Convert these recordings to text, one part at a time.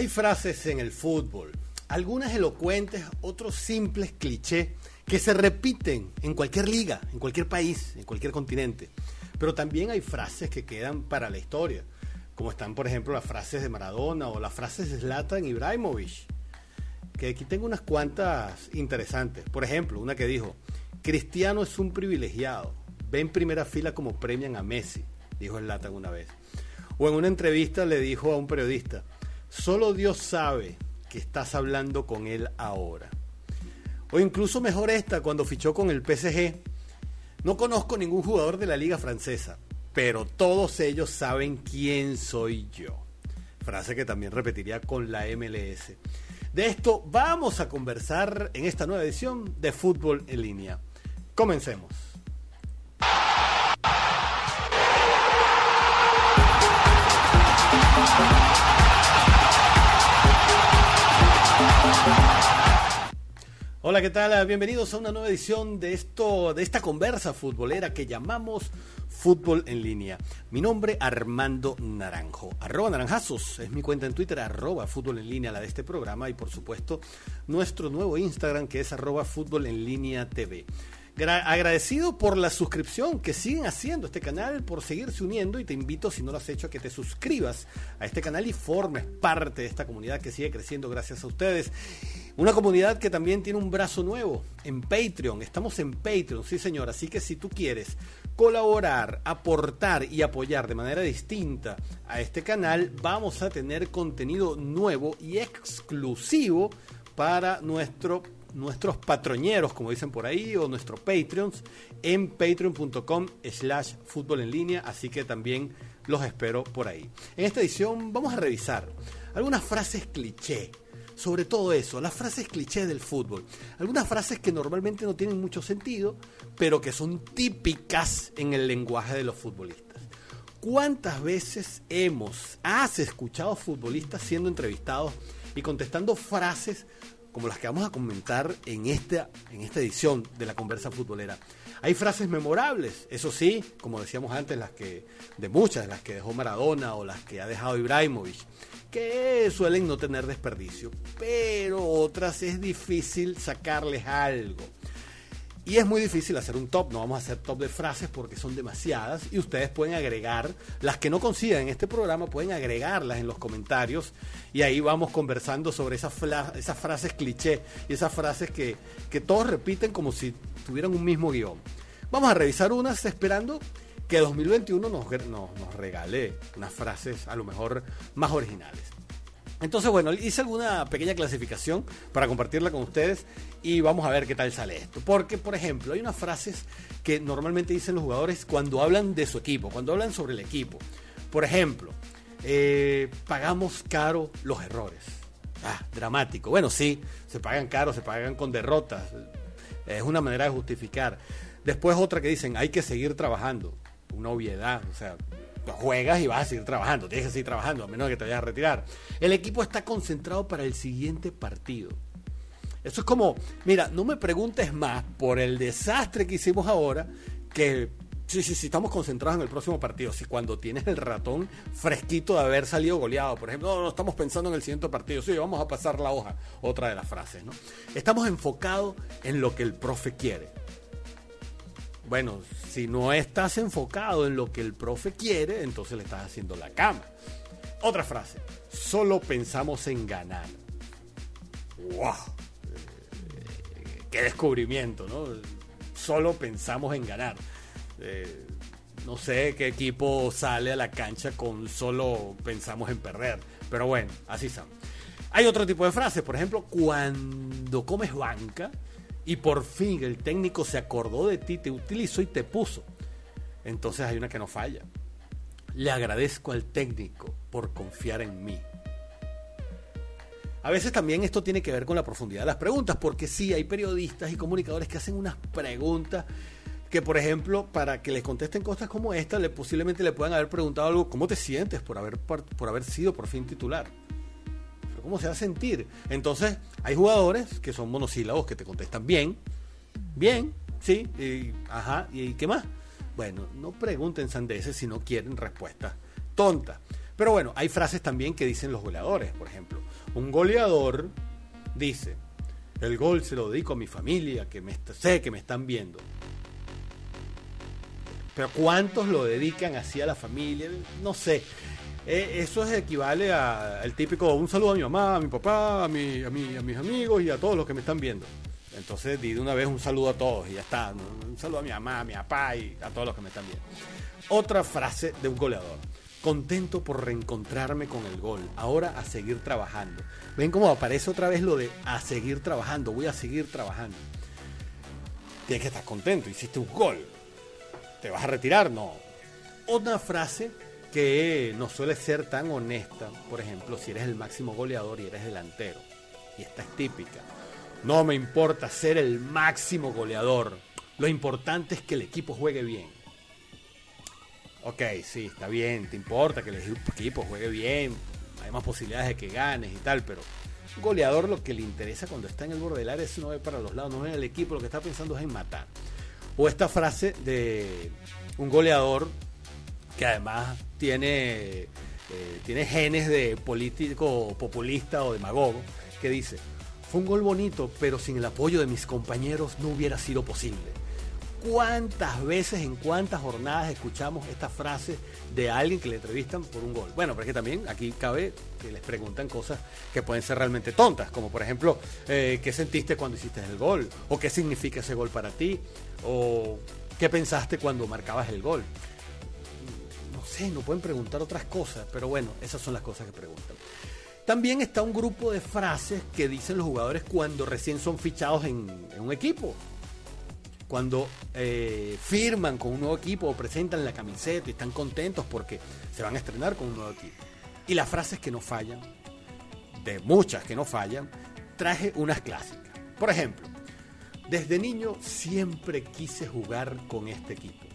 Hay frases en el fútbol, algunas elocuentes, otros simples clichés que se repiten en cualquier liga, en cualquier país, en cualquier continente. Pero también hay frases que quedan para la historia, como están, por ejemplo, las frases de Maradona o las frases de Zlatan Ibrahimovic, que aquí tengo unas cuantas interesantes. Por ejemplo, una que dijo, Cristiano es un privilegiado, ve en primera fila como premian a Messi, dijo Zlatan una vez. O en una entrevista le dijo a un periodista, Solo Dios sabe que estás hablando con Él ahora. O incluso mejor esta, cuando fichó con el PSG. No conozco ningún jugador de la liga francesa, pero todos ellos saben quién soy yo. Frase que también repetiría con la MLS. De esto vamos a conversar en esta nueva edición de Fútbol en línea. Comencemos. Hola, ¿qué tal? Bienvenidos a una nueva edición de esto, de esta conversa futbolera que llamamos Fútbol en línea. Mi nombre Armando Naranjo. Arroba Naranjazos es mi cuenta en Twitter, arroba Fútbol en línea, la de este programa, y por supuesto nuestro nuevo Instagram que es arroba Fútbol en línea TV agradecido por la suscripción que siguen haciendo este canal, por seguirse uniendo y te invito, si no lo has hecho, a que te suscribas a este canal y formes parte de esta comunidad que sigue creciendo gracias a ustedes. Una comunidad que también tiene un brazo nuevo en Patreon. Estamos en Patreon, sí señor. Así que si tú quieres colaborar, aportar y apoyar de manera distinta a este canal, vamos a tener contenido nuevo y exclusivo para nuestro nuestros patroñeros, como dicen por ahí, o nuestros Patreons en patreon.com slash fútbol en línea, así que también los espero por ahí. En esta edición vamos a revisar algunas frases cliché, sobre todo eso, las frases cliché del fútbol. Algunas frases que normalmente no tienen mucho sentido, pero que son típicas en el lenguaje de los futbolistas. ¿Cuántas veces hemos, has escuchado futbolistas siendo entrevistados y contestando frases como las que vamos a comentar en esta, en esta edición de la conversa futbolera. Hay frases memorables, eso sí, como decíamos antes, las que, de muchas, las que dejó Maradona o las que ha dejado Ibrahimovic, que suelen no tener desperdicio, pero otras es difícil sacarles algo. Y es muy difícil hacer un top, no vamos a hacer top de frases porque son demasiadas y ustedes pueden agregar, las que no consigan en este programa, pueden agregarlas en los comentarios y ahí vamos conversando sobre esas, esas frases cliché y esas frases que, todos repiten como si tuvieran un mismo guion. Vamos a revisar unas esperando que 2021 nos, nos regale unas frases a lo mejor más originales. Entonces, bueno, hice alguna pequeña clasificación para compartirla con ustedes y vamos a ver qué tal sale esto. Porque, por ejemplo, hay unas frases que normalmente dicen los jugadores cuando hablan de su equipo, cuando hablan sobre el equipo. Por ejemplo, eh, pagamos caro los errores. Ah, dramático. Bueno, sí, se pagan caro, se pagan con derrotas. Es una manera de justificar. Después otra que dicen, hay que seguir trabajando. Una obviedad, o sea, juegas y vas a seguir trabajando, tienes que seguir trabajando, a menos que te vayas a retirar. El equipo está concentrado para el siguiente partido. Eso es como, mira, no me preguntes más por el desastre que hicimos ahora, que sí, sí, sí, estamos concentrados en el próximo partido. Si cuando tienes el ratón fresquito de haber salido goleado, por ejemplo, no, no estamos pensando en el siguiente partido, sí, vamos a pasar la hoja, otra de las frases, ¿no? Estamos enfocados en lo que el profe quiere. Bueno, si no estás enfocado en lo que el profe quiere, entonces le estás haciendo la cama. Otra frase, solo pensamos en ganar. ¡Wow! Eh, ¡Qué descubrimiento, ¿no? Solo pensamos en ganar. Eh, no sé qué equipo sale a la cancha con solo pensamos en perder. Pero bueno, así son. Hay otro tipo de frases, por ejemplo, cuando comes banca, y por fin el técnico se acordó de ti, te utilizó y te puso. Entonces hay una que no falla. Le agradezco al técnico por confiar en mí. A veces también esto tiene que ver con la profundidad de las preguntas, porque sí hay periodistas y comunicadores que hacen unas preguntas que, por ejemplo, para que les contesten cosas como esta, le, posiblemente le puedan haber preguntado algo, ¿cómo te sientes por haber, por haber sido por fin titular? ¿Cómo se va a sentir? Entonces, hay jugadores que son monosílabos que te contestan bien, bien, sí, y, ajá, ¿y qué más? Bueno, no pregunten sandeces si no quieren respuestas tontas. Pero bueno, hay frases también que dicen los goleadores, por ejemplo. Un goleador dice, el gol se lo dedico a mi familia, que sé que me están viendo. Pero ¿cuántos lo dedican así a la familia? No sé. Eh, eso es equivale al típico un saludo a mi mamá, a mi papá, a, mi, a, mi, a mis amigos y a todos los que me están viendo. Entonces di de una vez un saludo a todos y ya está. Un saludo a mi mamá, a mi papá y a todos los que me están viendo. Otra frase de un goleador. Contento por reencontrarme con el gol. Ahora a seguir trabajando. Ven cómo aparece otra vez lo de a seguir trabajando. Voy a seguir trabajando. Tienes que estar contento. Hiciste un gol. ¿Te vas a retirar? No. Otra frase que no suele ser tan honesta, por ejemplo, si eres el máximo goleador y eres delantero. Y esta es típica. No me importa ser el máximo goleador. Lo importante es que el equipo juegue bien. Ok, sí, está bien, te importa que el equipo juegue bien, hay más posibilidades de que ganes y tal, pero un goleador lo que le interesa cuando está en el borde del área es no ve para los lados, no ve el equipo, lo que está pensando es en matar. O esta frase de un goleador que además tiene, eh, tiene genes de político populista o demagogo, que dice, fue un gol bonito, pero sin el apoyo de mis compañeros no hubiera sido posible. ¿Cuántas veces, en cuántas jornadas escuchamos esta frase de alguien que le entrevistan por un gol? Bueno, pero es que también aquí cabe que les preguntan cosas que pueden ser realmente tontas, como por ejemplo, eh, ¿qué sentiste cuando hiciste el gol? ¿O qué significa ese gol para ti? ¿O qué pensaste cuando marcabas el gol? No pueden preguntar otras cosas, pero bueno, esas son las cosas que preguntan. También está un grupo de frases que dicen los jugadores cuando recién son fichados en, un equipo. Cuando eh, firman con un nuevo equipo o presentan la camiseta y están contentos porque se van a estrenar con un nuevo equipo. Y las frases que no fallan, de muchas que no fallan, traje unas clásicas. Por ejemplo, desde niño siempre quise jugar con este equipo.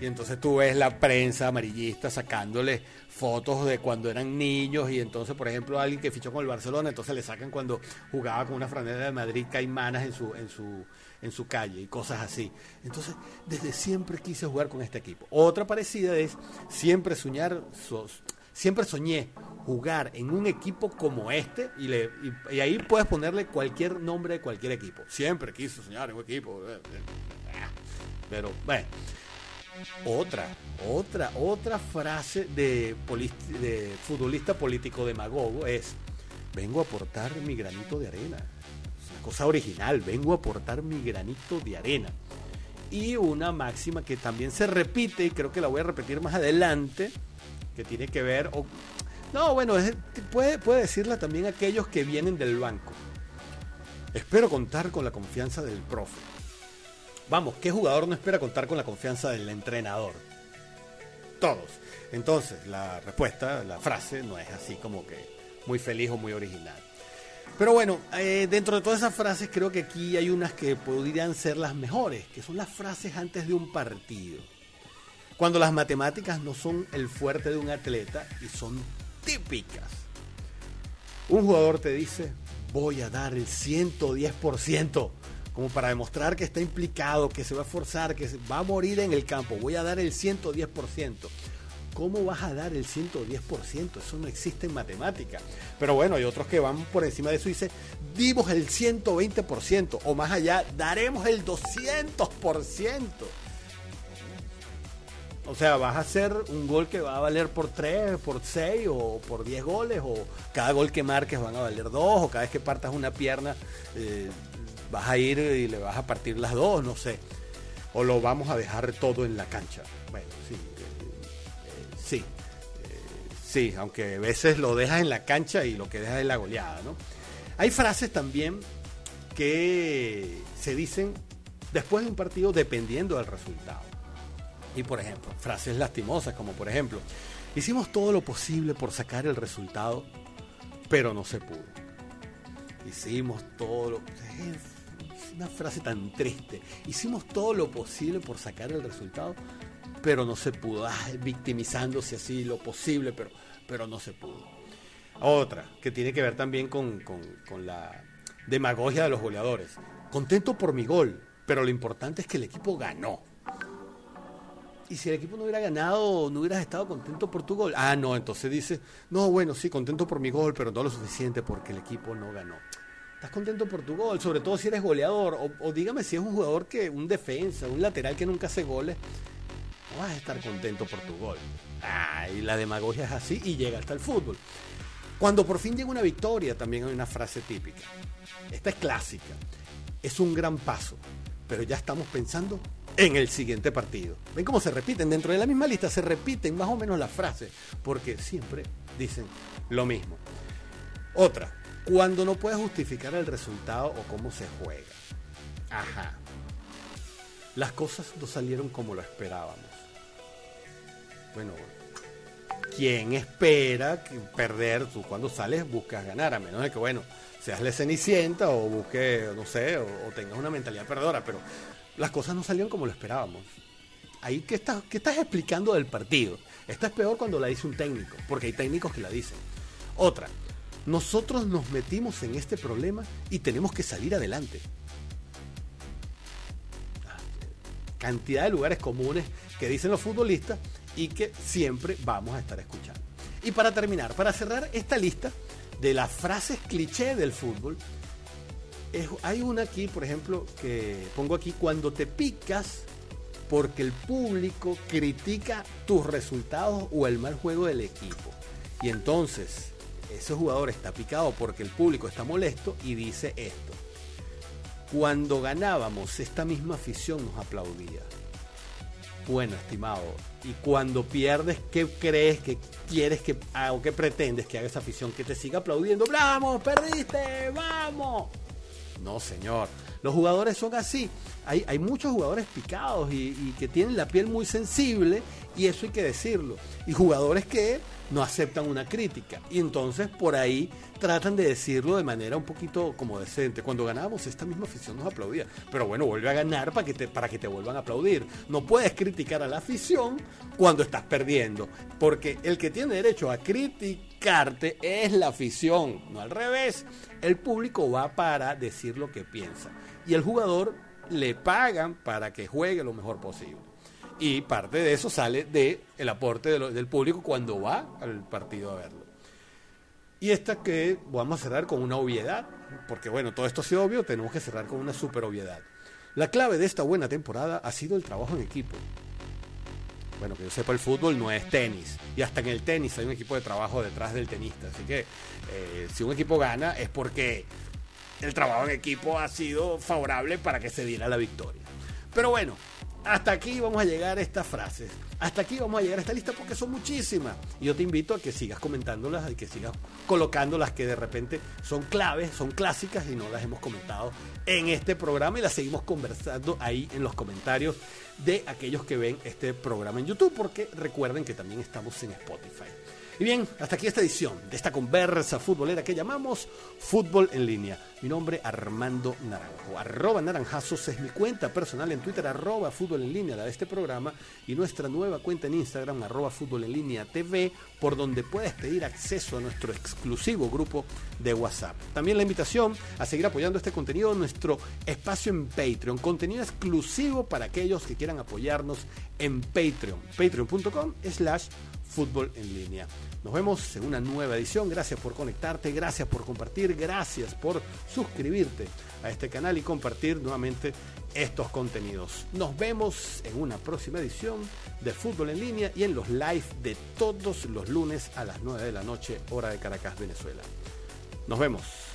Y entonces tú ves la prensa amarillista sacándole fotos de cuando eran niños y entonces, por ejemplo, alguien que fichó con el Barcelona, entonces le sacan cuando jugaba con una franela de Madrid caimanas en su, en su, en su calle y cosas así. Entonces, desde siempre quise jugar con este equipo. Otra parecida es siempre soñar, siempre soñé jugar en un equipo como este y, le, y, ahí puedes ponerle cualquier nombre de cualquier equipo. Siempre quise soñar en un equipo. Pero, bueno. Otra, otra, otra frase de, futbolista político demagogo es, vengo a aportar mi granito de arena. Es una cosa original, vengo a aportar mi granito de arena. Y una máxima que también se repite, y creo que la voy a repetir más adelante, que tiene que ver... no, bueno, puede decirla también aquellos que vienen del banco. Espero contar con la confianza del profe Vamos, ¿qué jugador no espera contar con la confianza del entrenador? Todos. Entonces, la respuesta, la frase, no es así como que muy feliz o muy original. Pero bueno, eh, dentro de todas esas frases creo que aquí hay unas que podrían ser las mejores, que son las frases antes de un partido. Cuando las matemáticas no son el fuerte de un atleta y son típicas. Un jugador te dice, voy a dar el 110% como para demostrar que está implicado, que se va a esforzar, que va a morir en el campo, voy a dar el 110%. ¿Cómo vas a dar el 110%? Eso no existe en matemática. Pero bueno, hay otros que van por encima de eso y dicen, dimos el 120% o más allá, daremos el 200%. O sea, vas a hacer un gol que va a valer por 3, por 6 o por 10 goles, o cada gol que marques van a valer 2, o cada vez que partas una pierna eh, vas a ir y le vas a partir las dos, no sé. O lo vamos a dejar todo en la cancha. Bueno, sí. Eh, sí. Eh, sí, aunque a veces lo dejas en la cancha y lo que dejas es la goleada, ¿no? Hay frases también que se dicen después de un partido dependiendo del resultado. Y por ejemplo, frases lastimosas como por ejemplo, hicimos todo lo posible por sacar el resultado, pero no se pudo. Hicimos todo lo una frase tan triste. Hicimos todo lo posible por sacar el resultado, pero no se pudo. Ah, victimizándose así lo posible, pero, pero no se pudo. Otra, que tiene que ver también con, con la demagogia de los goleadores. Contento por mi gol, pero lo importante es que el equipo ganó. y si el equipo no hubiera ganado, no hubieras estado contento por tu gol. Ah, no, entonces dice, no, bueno, sí, contento por mi gol, pero no lo suficiente porque el equipo no ganó. Estás contento por tu gol, sobre todo si eres goleador, o, dígame si es un jugador que, un defensa, un lateral que nunca hace goles, no vas a estar contento por tu gol. Ah, y la demagogia es así y llega hasta el fútbol. Cuando por fin llega una victoria, también hay una frase típica. Esta es clásica. Es un gran paso, pero ya estamos pensando en el siguiente partido. ¿Ven cómo se repiten? Dentro de la misma lista se repiten más o menos las frases, porque siempre dicen lo mismo. Otra, cuando no puedes justificar el resultado o cómo se juega. Ajá. Las cosas no salieron como lo esperábamos. Bueno, ¿quién espera perder? Tú cuando sales buscas ganar, a menos de que, bueno, seas la cenicienta o busques, no sé, o, o tengas una mentalidad perdedora, pero las cosas no salieron como lo esperábamos. Ahí, ¿qué estás, ¿qué estás explicando del partido? Esta es peor cuando la dice un técnico, porque hay técnicos que la dicen. Otra, nosotros nos metimos en este problema y tenemos que salir adelante. Cantidad de lugares comunes que dicen los futbolistas y que siempre vamos a estar escuchando. Y para terminar, para cerrar esta lista de las frases cliché del fútbol, hay una aquí, por ejemplo, que pongo aquí, cuando te picas porque el público critica tus resultados o el mal juego del equipo. Y entonces ese jugador está picado porque el público está molesto y dice esto. Cuando ganábamos, esta misma afición nos aplaudía. Bueno, estimado, y cuando pierdes, ¿qué crees que quieres que haga o qué pretendes que haga esa afición? Que te siga aplaudiendo. ¡Vamos! ¡Perdiste! ¡Vamos! No, señor. Los jugadores son así. Hay, hay muchos jugadores picados y, que tienen la piel muy sensible y eso hay que decirlo. Y jugadores que no aceptan una crítica. Y entonces por ahí tratan de decirlo de manera un poquito como decente. Cuando ganábamos, esta misma afición nos aplaudía. Pero bueno, vuelve a ganar para que te, para que te vuelvan a aplaudir. No puedes criticar a la afición cuando estás perdiendo. Porque el que tiene derecho a es la afición, no al revés. El público va para decir lo que piensa. Y el jugador le pagan para que juegue lo mejor posible y parte de eso sale del el aporte del público cuando va al partido a verlo. Y esta que vamos a cerrar con una obviedad, porque bueno, todo esto ha sido obvio, tenemos que cerrar con una super obviedad. La clave de esta buena temporada ha sido el trabajo en equipo. Bueno, que yo sepa, el fútbol no es tenis. Y hasta en el tenis hay un equipo de trabajo detrás del tenista. Así que eh, si un equipo gana es porque el trabajo en equipo ha sido favorable para que se diera la victoria. Pero bueno, hasta aquí vamos a llegar a estas frases. Hasta aquí vamos a llegar a esta lista porque son muchísimas. Y yo te invito a que sigas comentándolas y que sigas colocando las que de repente son claves, son clásicas y no las hemos comentado en este programa y las seguimos conversando ahí en los comentarios de aquellos que ven este programa en YouTube porque recuerden que también estamos en Spotify. Y bien, hasta aquí esta edición de esta conversa futbolera que llamamos Fútbol en línea. Mi nombre Armando Naranjo. Arroba Naranjazos es mi cuenta personal en Twitter, arroba Fútbol en línea, la de este programa, y nuestra nueva cuenta en Instagram, arroba Fútbol en línea TV, por donde puedes pedir acceso a nuestro exclusivo grupo de WhatsApp. También la invitación a seguir apoyando este contenido en nuestro espacio en Patreon, contenido exclusivo para aquellos que quieran apoyarnos en Patreon, patreon.com slash fútbol en línea. Nos vemos en una nueva edición. Gracias por conectarte, gracias por compartir, gracias por suscribirte a este canal y compartir nuevamente estos contenidos. Nos vemos en una próxima edición de Fútbol en línea y en los live de todos los lunes a las 9 de la noche, hora de Caracas, Venezuela. Nos vemos.